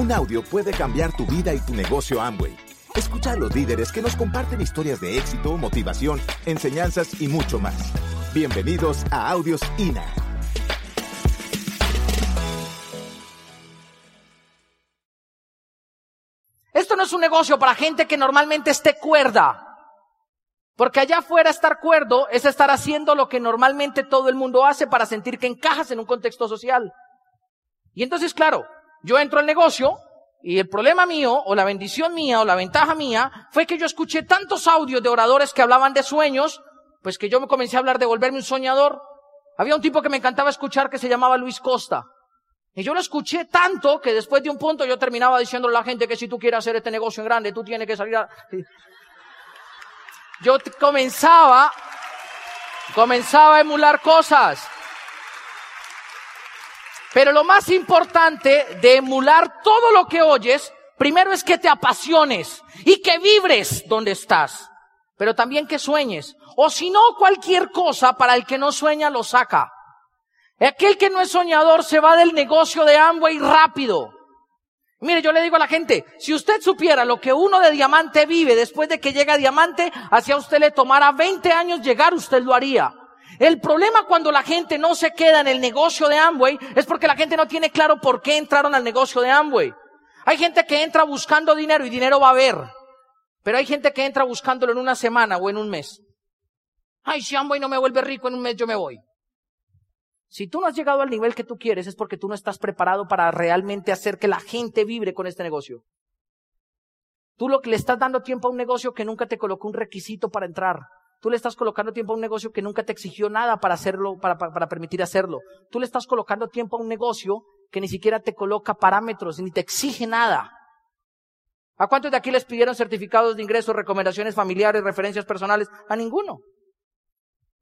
Un audio puede cambiar tu vida y tu negocio Amway. Escucha a los líderes que nos comparten historias de éxito, motivación, enseñanzas y mucho más. Bienvenidos a Audios INA. Esto no es un negocio para gente que normalmente esté cuerda. Porque allá afuera estar cuerdo es estar haciendo lo que normalmente todo el mundo hace para sentir que encajas en un contexto social. Y entonces, claro, yo entro al negocio y el problema mío, o la bendición mía, o la ventaja mía, fue que yo escuché tantos audios de oradores que hablaban de sueños, pues que yo me comencé a hablar de volverme un soñador. Había un tipo que me encantaba escuchar que se llamaba Luis Costa. Y yo lo escuché tanto que después de un punto yo terminaba diciéndole a la gente que si tú quieres hacer este negocio en grande, tú tienes que salir a... Yo comenzaba, comenzaba a emular cosas. Pero lo más importante de emular todo lo que oyes, primero es que te apasiones y que vibres donde estás, pero también que sueñes. O si no, cualquier cosa para el que no sueña lo saca. Aquel que no es soñador se va del negocio de Amway rápido. Mire, yo le digo a la gente, si usted supiera lo que uno de diamante vive después de que llega a diamante, hacia usted le tomara 20 años llegar, usted lo haría. El problema cuando la gente no se queda en el negocio de Amway es porque la gente no tiene claro por qué entraron al negocio de Amway. Hay gente que entra buscando dinero y dinero va a haber. Pero hay gente que entra buscándolo en una semana o en un mes. Ay, si Amway no me vuelve rico en un mes, yo me voy. Si tú no has llegado al nivel que tú quieres es porque tú no estás preparado para realmente hacer que la gente vibre con este negocio. Tú lo que le estás dando tiempo a un negocio que nunca te colocó un requisito para entrar. Tú le estás colocando tiempo a un negocio que nunca te exigió nada para hacerlo, para, permitir hacerlo. Tú le estás colocando tiempo a un negocio que ni siquiera te coloca parámetros, ni te exige nada. ¿A cuántos de aquí les pidieron certificados de ingreso, recomendaciones familiares, referencias personales? A ninguno.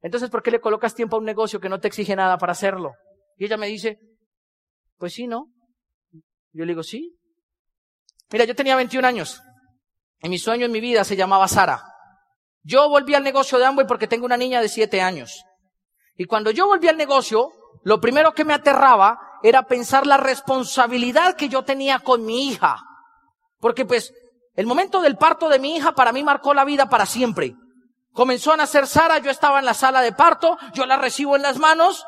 Entonces, ¿por qué le colocas tiempo a un negocio que no te exige nada para hacerlo? Y ella me dice, pues sí, ¿no? Yo le digo, sí. Mira, yo tenía 21 años. Y mi sueño en mi vida se llamaba Sara. Yo volví al negocio de Amway porque tengo una niña de siete años. Y cuando yo volví al negocio, lo primero que me aterraba era pensar la responsabilidad que yo tenía con mi hija. Porque pues, el momento del parto de mi hija para mí marcó la vida para siempre. Comenzó a nacer Sara, yo estaba en la sala de parto, yo la recibo en las manos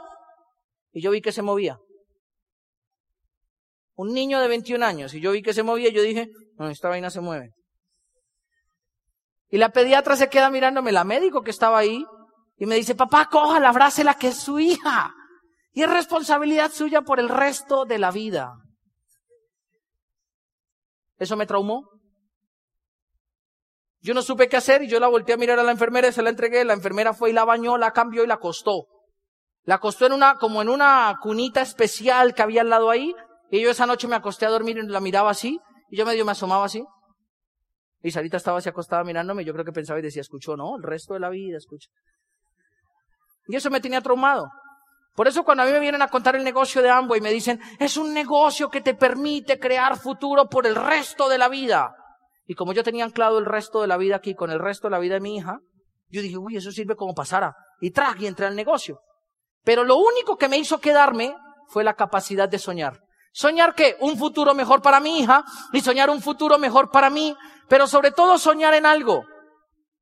y yo vi que se movía. Un niño de 21 años y yo vi que se movía y yo dije, no, esta vaina se mueve. Y la pediatra se queda mirándome, la médico que estaba ahí, y me dice, papá, cójala, abrácela, que es su hija. Y es responsabilidad suya por el resto de la vida. Eso me traumó. Yo no supe qué hacer y yo la volteé a mirar a la enfermera y se la entregué. La enfermera fue y la bañó, la cambió y la acostó. La acostó en una, como en una cunita especial que había al lado ahí. Y yo esa noche me acosté a dormir y la miraba así. Y yo medio me asomaba así. Y Sarita estaba así acostada mirándome, yo creo que pensaba y decía, escuchó, no, el resto de la vida, escucha. Y eso me tenía traumado. Por eso cuando a mí me vienen a contar el negocio de Amway y me dicen, es un negocio que te permite crear futuro por el resto de la vida. Y como yo tenía anclado el resto de la vida aquí con el resto de la vida de mi hija, yo dije, uy, eso sirve como pasara. Y traje y entré al negocio. Pero lo único que me hizo quedarme fue la capacidad de soñar. Soñar que un futuro mejor para mi hija y soñar un futuro mejor para mí, pero sobre todo soñar en algo,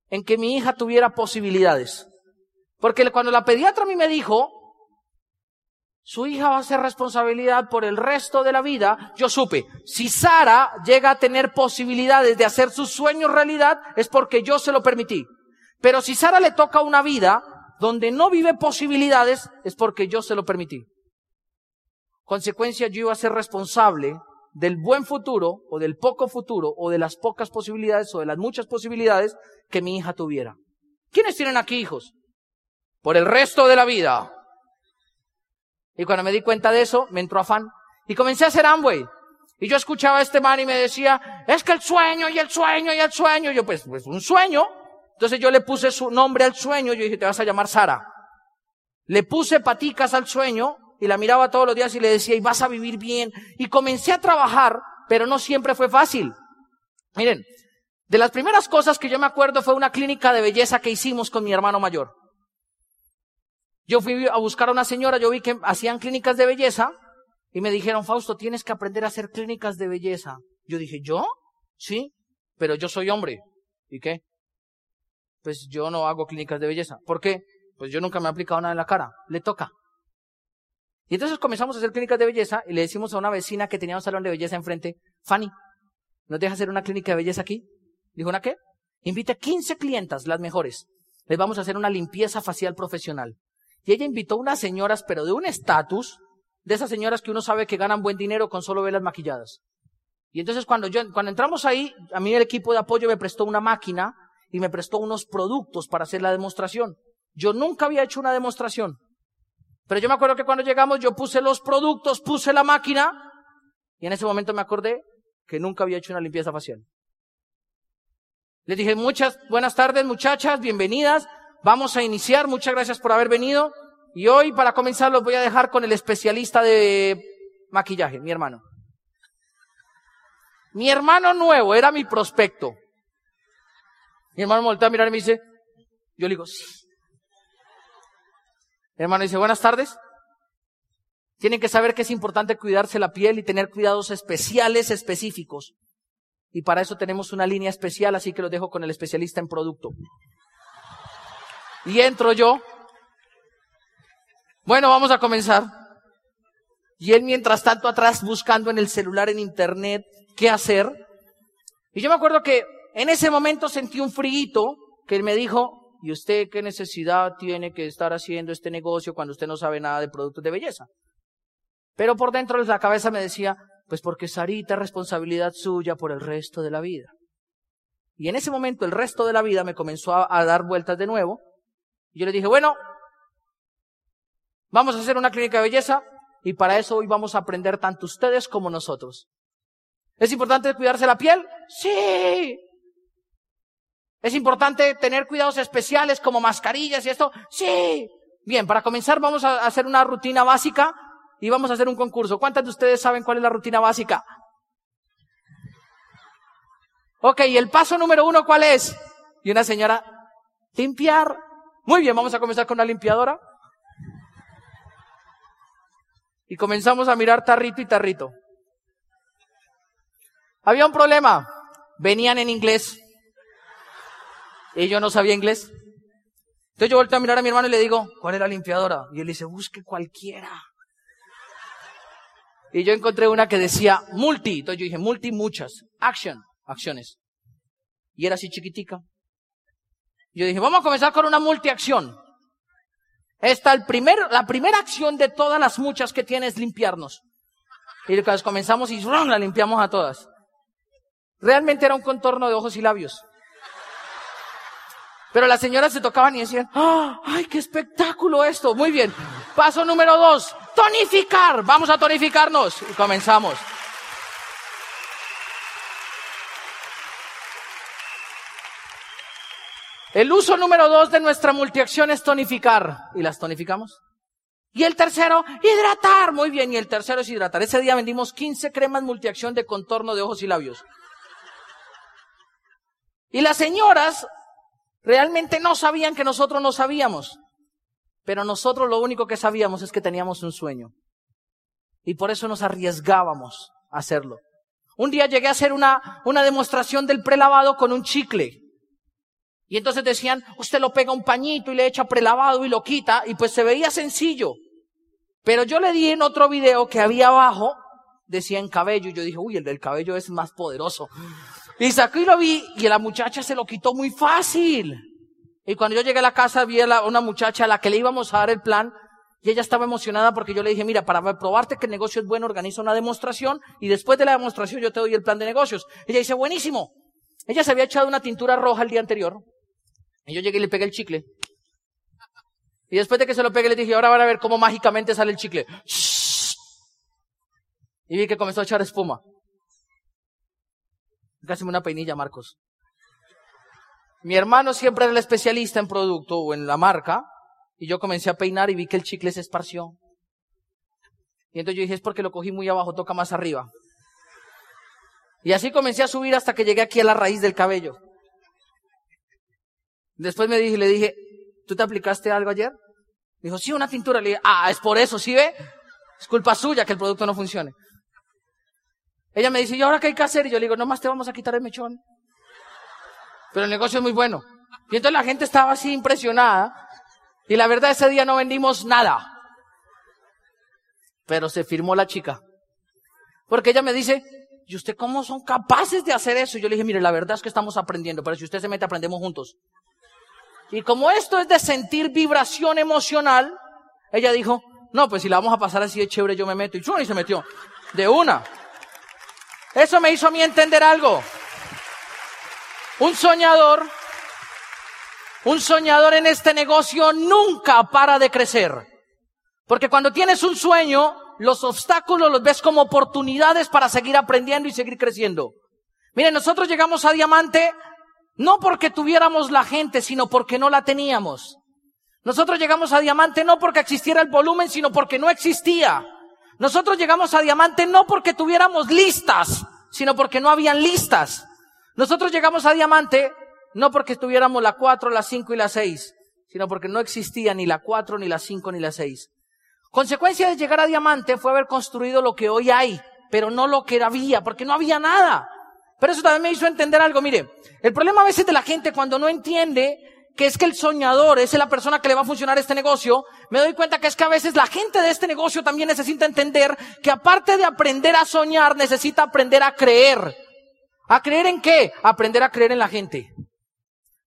en que mi hija tuviera posibilidades. Porque cuando la pediatra a mí me dijo, su hija va a ser responsabilidad por el resto de la vida, yo supe, si Sara llega a tener posibilidades de hacer sus sueños realidad, es porque yo se lo permití. Pero si Sara le toca una vida donde no vive posibilidades, es porque yo se lo permití. Consecuencia, yo iba a ser responsable del buen futuro o del poco futuro o de las pocas posibilidades o de las muchas posibilidades que mi hija tuviera. ¿Quiénes tienen aquí hijos? Por el resto de la vida. Y cuando me di cuenta de eso, me entró afán. Y comencé a hacer Amway. Y yo escuchaba a este man y me decía, es que el sueño y el sueño y el sueño. Yo, pues, pues un sueño. Entonces yo le puse su nombre al sueño. Yo dije, te vas a llamar Sara. Le puse paticas al sueño y la miraba todos los días y le decía, y vas a vivir bien. Y comencé a trabajar, pero no siempre fue fácil. Miren, de las primeras cosas que yo me acuerdo fue una clínica de belleza que hicimos con mi hermano mayor. Yo fui a buscar a una señora, yo vi que hacían clínicas de belleza Y me dijeron, Fausto, tienes que aprender a hacer clínicas de belleza. Yo dije, ¿yo? Sí, pero yo soy hombre. ¿Y qué? Pues yo no hago clínicas de belleza. ¿Por qué? Pues yo nunca me he aplicado nada en la cara. Le toca. Y entonces comenzamos a hacer clínicas de belleza y le decimos a una vecina que tenía un salón de belleza enfrente, Fanny, ¿nos deja hacer una clínica de belleza aquí? Dijo, ¿una qué? Invite a 15 clientas, las mejores. Les vamos a hacer una limpieza facial profesional. Y ella invitó unas señoras, pero de un estatus, de esas señoras que uno sabe que ganan buen dinero con solo velas maquilladas. Y entonces cuando yo, cuando entramos ahí, a mí el equipo de apoyo me prestó una máquina y me prestó unos productos para hacer la demostración. Yo nunca había hecho una demostración. Pero yo me acuerdo que cuando llegamos yo puse los productos, puse la máquina y en ese momento me acordé que nunca había hecho una limpieza facial. Les dije, muchas buenas tardes muchachas, bienvenidas. Vamos a iniciar. Muchas gracias por haber venido. Y hoy, para comenzar, los voy a dejar con el especialista de maquillaje, mi hermano. Mi hermano nuevo era mi prospecto. Mi hermano me voltea a mirar y me dice, yo le digo, sí. Hermano dice, buenas tardes. Tienen que saber que es importante cuidarse la piel y tener cuidados especiales, específicos. Y para eso tenemos una línea especial, así que lo dejo con el especialista en producto. Y entro yo. Bueno, vamos a comenzar. Y él mientras tanto atrás buscando en el celular, en internet, qué hacer. Y yo me acuerdo que en ese momento sentí un frío que él me dijo, ¿y usted qué necesidad tiene que estar haciendo este negocio cuando usted no sabe nada de productos de belleza? Pero por dentro de la cabeza me decía, pues porque Sarita es responsabilidad suya por el resto de la vida. Y en ese momento el resto de la vida me comenzó a, dar vueltas de nuevo. Y yo le dije, bueno, vamos a hacer una clínica de belleza y para eso hoy vamos a aprender tanto ustedes como nosotros. ¿Es importante cuidarse la piel? Sí. ¿Es importante tener cuidados especiales como mascarillas y esto? Sí. Bien, para comenzar vamos a hacer una rutina básica y vamos a hacer un concurso. ¿Cuántas de ustedes saben cuál es la rutina básica? Ok, ¿y el paso número uno cuál es? Y una señora, limpiar. Muy bien, vamos a comenzar con la limpiadora. Y comenzamos a mirar tarrito y tarrito. Había un problema. Venían en inglés. Y yo no sabía inglés. Entonces yo volteo a mirar a mi hermano y le digo, ¿cuál es la limpiadora? Y él dice, busque cualquiera. Y yo encontré una que decía multi. Entonces yo dije, multi muchas. Action. Acciones. Y era así chiquitica. Yo dije, vamos a comenzar con una multiacción. Esta, el primer, la primera acción de todas las muchas que tiene es limpiarnos. Y comenzamos y la limpiamos a todas. Realmente era un contorno de ojos y labios. Pero las señoras se tocaban y decían, ¡Ah! ¡ay, qué espectáculo esto! Muy bien. Paso número dos, tonificar. Vamos a tonificarnos. Y comenzamos. El uso número dos de nuestra multiacción es tonificar. ¿Y las tonificamos? Y el tercero, hidratar. Muy bien. Y el tercero es hidratar. Ese día vendimos 15 cremas multiacción de contorno de ojos y labios. Y las señoras realmente no sabían que nosotros no sabíamos. Pero nosotros lo único que sabíamos es que teníamos un sueño. Y por eso nos arriesgábamos a hacerlo. Un día llegué a hacer una, una demostración del prelavado con un chicle. Y entonces decían, usted lo pega un pañito y le echa prelavado y lo quita, y pues se veía sencillo. Pero yo le di en otro video que había abajo, decía en cabello, y yo dije, uy, el del cabello es más poderoso. Y saqué y lo vi, y la muchacha se lo quitó muy fácil. Y cuando yo llegué a la casa vi a una muchacha a la que le íbamos a dar el plan y ella estaba emocionada porque yo le dije, mira, para probarte que el negocio es bueno, organiza una demostración y después de la demostración yo te doy el plan de negocios. Ella dice, buenísimo. Ella se había echado una tintura roja el día anterior. Y yo llegué y le pegué el chicle. Y después de que se lo pegué le dije, ahora van a ver cómo mágicamente sale el chicle. Y vi que comenzó a echar espuma. Casi una peinilla, Marcos. Mi hermano siempre era el especialista en producto o en la marca, y yo comencé a peinar y vi que el chicle se esparció. Y entonces yo dije, es porque lo cogí muy abajo, toca más arriba. Y así comencé a subir hasta que llegué aquí a la raíz del cabello. Después me dije, le dije, ¿tú te aplicaste algo ayer? Dijo, sí, una tintura. Le dije, ah, es por eso, ¿sí ve? Es culpa suya que el producto no funcione. Ella me dice, ¿y ahora qué hay que hacer? Y yo le digo, nomás te vamos a quitar el mechón. Pero el negocio es muy bueno. Y entonces la gente estaba así impresionada. Y la verdad ese día no vendimos nada. Pero se firmó la chica. Porque ella me dice, ¿y usted cómo son capaces de hacer eso? Y yo le dije, mire, la verdad es que estamos aprendiendo, pero si usted se mete, aprendemos juntos. Y como esto es de sentir vibración emocional, ella dijo, no, pues si la vamos a pasar así de chévere, yo me meto. Y y se metió. De una. Eso me hizo a mí entender algo. Un soñador, un soñador en este negocio nunca para de crecer. Porque cuando tienes un sueño, los obstáculos los ves como oportunidades para seguir aprendiendo y seguir creciendo. Miren, nosotros llegamos a diamante no porque tuviéramos la gente, sino porque no la teníamos. Nosotros llegamos a diamante no porque existiera el volumen, sino porque no existía. Nosotros llegamos a diamante no porque tuviéramos listas, sino porque no habían listas. Nosotros llegamos a diamante no porque tuviéramos la 4, la 5 y la 6, sino porque no existía ni la 4, ni la 5, ni la 6. Consecuencia de llegar a diamante fue haber construido lo que hoy hay, pero no lo que había, porque no había nada. Pero eso también me hizo entender algo. Mire, el problema a veces de la gente cuando no entiende que es que el soñador es la persona que le va a funcionar este negocio, me doy cuenta que es que a veces la gente de este negocio también necesita entender que aparte de aprender a soñar, necesita aprender a creer. ¿A creer en qué? Aprender a creer en la gente.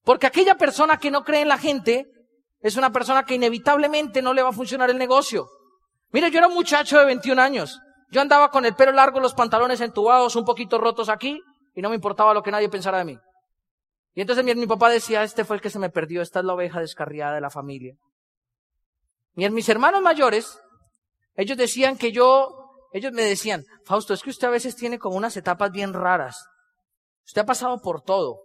Porque aquella persona que no cree en la gente es una persona que inevitablemente no le va a funcionar el negocio. Mire, yo era un muchacho de 21 años. Yo andaba con el pelo largo, los pantalones entubados, un poquito rotos aquí, y no me importaba lo que nadie pensara de mí. Y entonces mi, papá decía, este fue el que se me perdió, esta es la oveja descarriada de la familia. Y mis hermanos mayores, ellos decían que yo, ellos me decían, Fausto, es que usted a veces tiene como unas etapas bien raras. Usted ha pasado por todo.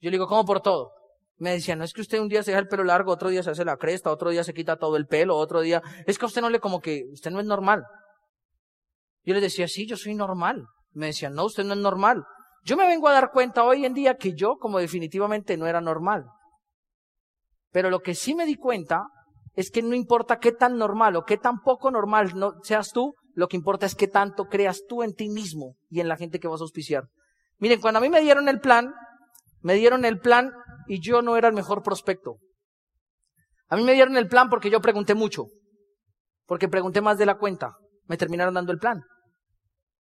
Yo le digo, ¿cómo por todo? Me decían, no es que usted un día se deja el pelo largo, otro día se hace la cresta, otro día se quita todo el pelo, otro día, es que a usted no le como que, usted no es normal. Yo les decía, sí, yo soy normal. Me decían, no, usted no es normal. Yo me vengo a dar cuenta hoy en día que yo como definitivamente no era normal. Pero lo que sí me di cuenta es que no importa qué tan normal o qué tan poco normal no seas tú, lo que importa es qué tanto creas tú en ti mismo y en la gente que vas a auspiciar. Miren, cuando a mí me dieron el plan, me dieron el plan y yo no era el mejor prospecto. A mí me dieron el plan porque yo pregunté mucho, porque pregunté más de la cuenta. Me terminaron dando el plan.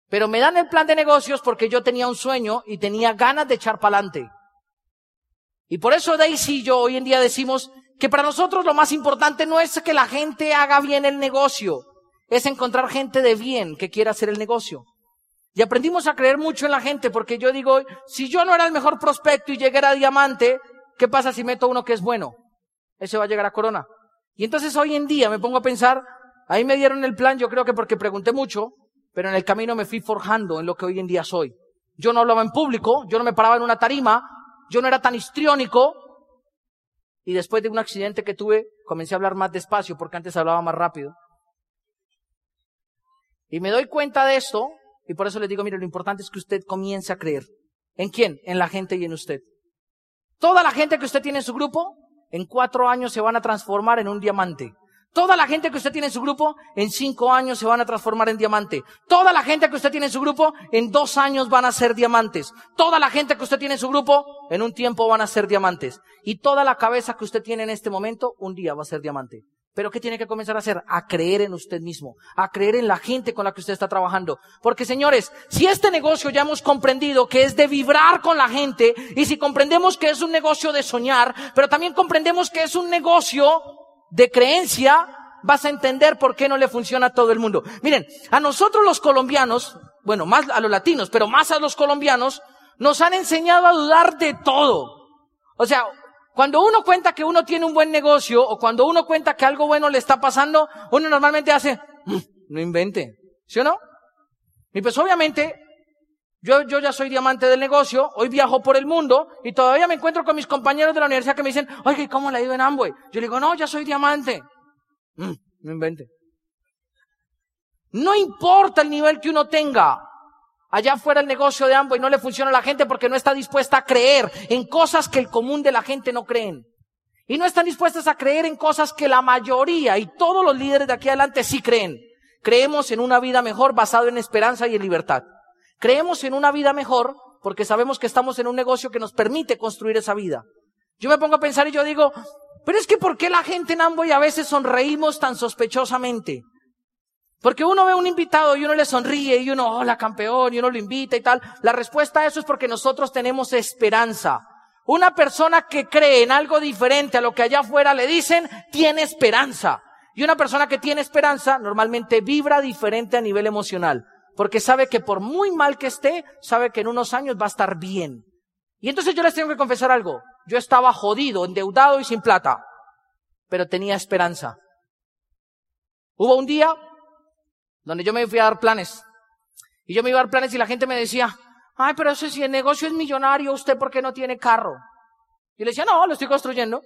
Pero me dan el plan de negocios porque yo tenía un sueño y tenía ganas de echar para adelante. Y por eso Daisy y yo hoy en día decimos que para nosotros lo más importante no es que la gente haga bien el negocio, es encontrar gente de bien que quiera hacer el negocio. Y aprendimos a creer mucho en la gente porque yo digo, si yo no era el mejor prospecto y llegué a diamante, ¿qué pasa si meto uno que es bueno? Ese va a llegar a corona. Y entonces hoy en día me pongo a pensar, ahí me dieron el plan, yo creo que porque pregunté mucho, pero en el camino me fui forjando en lo que hoy en día soy. Yo no hablaba en público, yo no me paraba en una tarima, yo no era tan histriónico, y después de un accidente que tuve, comencé a hablar más despacio porque antes hablaba más rápido. Y me doy cuenta de esto, y por eso les digo, mire, lo importante es que usted comience a creer. ¿En quién? En la gente y en usted. Toda la gente que usted tiene en su grupo, en cuatro años se van a transformar en un diamante. Toda la gente que usted tiene en su grupo, en cinco años se van a transformar en diamante. Toda la gente que usted tiene en su grupo, en dos años van a ser diamantes. Toda la gente que usted tiene en su grupo, en un tiempo van a ser diamantes. Y toda la cabeza que usted tiene en este momento, un día va a ser diamante. Pero ¿qué tiene que comenzar a hacer? A creer en usted mismo, a creer en la gente con la que usted está trabajando. Porque señores, si este negocio ya hemos comprendido que es de vibrar con la gente, y si comprendemos que es un negocio de soñar, pero también comprendemos que es un negocio de creencia, vas a entender por qué no le funciona a todo el mundo. Miren, a nosotros los colombianos, bueno, más a los latinos, pero más a los colombianos, nos han enseñado a dudar de todo. O sea, cuando uno cuenta que uno tiene un buen negocio o cuando uno cuenta que algo bueno le está pasando, uno normalmente hace, mm, no invente, ¿sí o no? Y pues obviamente yo, yo ya soy diamante del negocio, hoy viajo por el mundo y todavía me encuentro con mis compañeros de la universidad que me dicen, oye, ¿cómo le ha ido en Amway? Yo le digo, no, ya soy diamante. Mm, no invente. No importa el nivel que uno tenga. Allá fuera el negocio de Amway no le funciona a la gente porque no está dispuesta a creer en cosas que el común de la gente no creen. Y no están dispuestas a creer en cosas que la mayoría y todos los líderes de aquí adelante sí creen Creemos en una vida mejor basado en esperanza y en libertad. Creemos en una vida mejor porque sabemos que estamos en un negocio que nos permite construir esa vida. Yo me pongo a pensar y yo digo, pero es que ¿por qué la gente en Amway a veces sonreímos tan sospechosamente? Porque uno ve a un invitado y uno le sonríe y uno, hola campeón, y uno lo invita y tal. La respuesta a eso es porque nosotros tenemos esperanza. Una persona que cree en algo diferente a lo que allá afuera le dicen, tiene esperanza. Y una persona que tiene esperanza normalmente vibra diferente a nivel emocional. Porque sabe que por muy mal que esté, sabe que en unos años va a estar bien. Y entonces yo les tengo que confesar algo. Yo estaba jodido, endeudado y sin plata. Pero tenía esperanza. Hubo un día donde yo me fui a dar planes. Y yo me iba a dar planes y la gente me decía, ay, pero si el negocio es millonario, ¿usted por qué no tiene carro? Y le decía, no, lo estoy construyendo.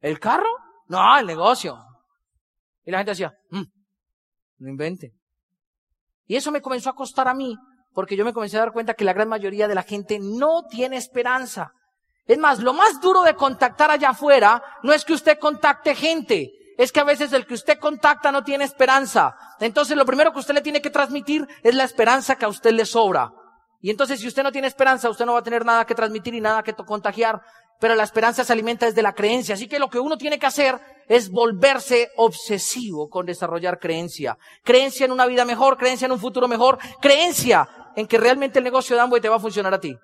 ¿El carro? No, el negocio. Y la gente decía, mm, no invente. Y eso me comenzó a costar a mí, porque yo me comencé a dar cuenta que la gran mayoría de la gente no tiene esperanza. Es más, lo más duro de contactar allá afuera no es que usted contacte gente, es que a veces el que usted contacta no tiene esperanza. Entonces lo primero que usted le tiene que transmitir es la esperanza que a usted le sobra. Y entonces si usted no tiene esperanza, usted no va a tener nada que transmitir y nada que contagiar. Pero la esperanza se alimenta desde la creencia. Así que lo que uno tiene que hacer es volverse obsesivo con desarrollar creencia. Creencia en una vida mejor, creencia en un futuro mejor, creencia en que realmente el negocio de Amway te va a funcionar a ti.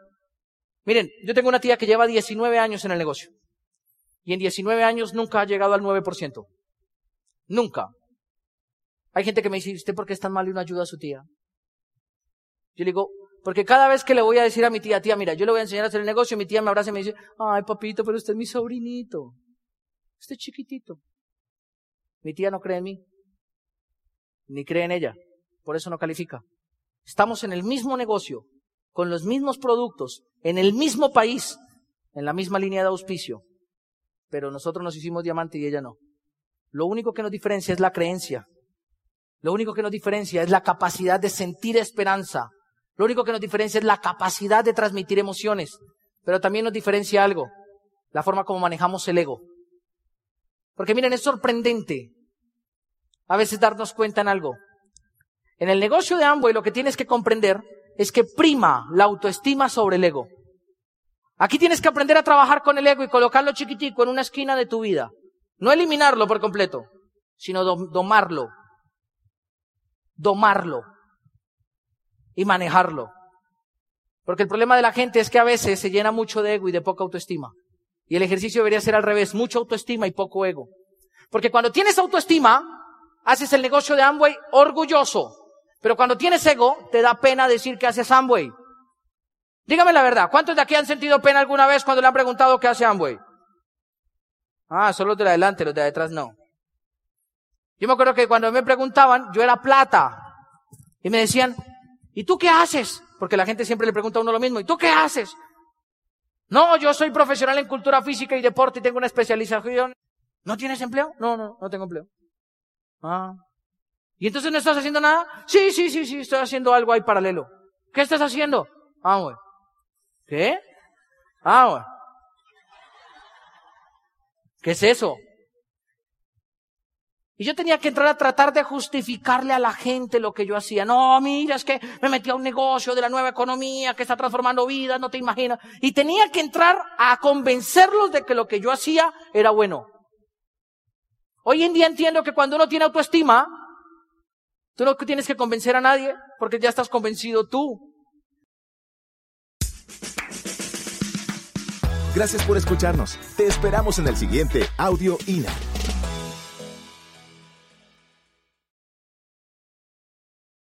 Miren, yo tengo una tía que lleva 19 años en el negocio. Y en 19 años nunca ha llegado al 9%. Nunca. Hay gente que me dice, ¿usted por qué es tan mal y no ayuda a su tía? Yo le digo, porque cada vez que le voy a decir a mi tía, tía, mira, yo le voy a enseñar a hacer el negocio, mi tía me abraza y me dice, ay papito, pero usted es mi sobrinito. Usted es chiquitito. Mi tía no cree en mí, ni cree en ella. Por eso no califica. Estamos en el mismo negocio, con los mismos productos, en el mismo país, en la misma línea de auspicio. Pero nosotros nos hicimos diamante y ella no. Lo único que nos diferencia es la creencia. Lo único que nos diferencia es la capacidad de sentir esperanza. Lo único que nos diferencia es la capacidad de transmitir emociones. Pero también nos diferencia algo, la forma como manejamos el ego. Porque miren, es sorprendente a veces darnos cuenta en algo. En el negocio de Amway lo que tienes que comprender es que prima la autoestima sobre el ego. Aquí tienes que aprender a trabajar con el ego y colocarlo chiquitico en una esquina de tu vida. No eliminarlo por completo, sino domarlo. Domarlo. Y manejarlo. Porque el problema de la gente es que a veces se llena mucho de ego y de poca autoestima. Y el ejercicio debería ser al revés, mucha autoestima y poco ego. Porque cuando tienes autoestima, haces el negocio de Amway orgulloso. Pero cuando tienes ego, te da pena decir que haces Amway. Dígame la verdad, ¿cuántos de aquí han sentido pena alguna vez cuando le han preguntado qué hace Amway? Ah, solo los de adelante, los de atrás no. Yo me acuerdo que cuando me preguntaban, yo era plata. Y me decían, ¿y tú qué haces? Porque la gente siempre le pregunta a uno lo mismo, ¿y tú qué haces? No, yo soy profesional en cultura física y deporte y tengo una especialización. ¿No tienes empleo? No, no, no tengo empleo. Ah. ¿Y entonces no estás haciendo nada? Sí, sí, sí, sí, estoy haciendo algo ahí paralelo. ¿Qué estás haciendo? Ah. ¿Qué? Ah, bueno. ¿Qué es eso? Y yo tenía que entrar a tratar de justificarle a la gente lo que yo hacía. No, mira, es que me metí a un negocio de la nueva economía que está transformando vidas, no te imaginas. Y tenía que entrar a convencerlos de que lo que yo hacía era bueno. Hoy en día entiendo que cuando uno tiene autoestima, tú no tienes que convencer a nadie porque ya estás convencido tú. Gracias por escucharnos. Te esperamos en el siguiente Audio INA.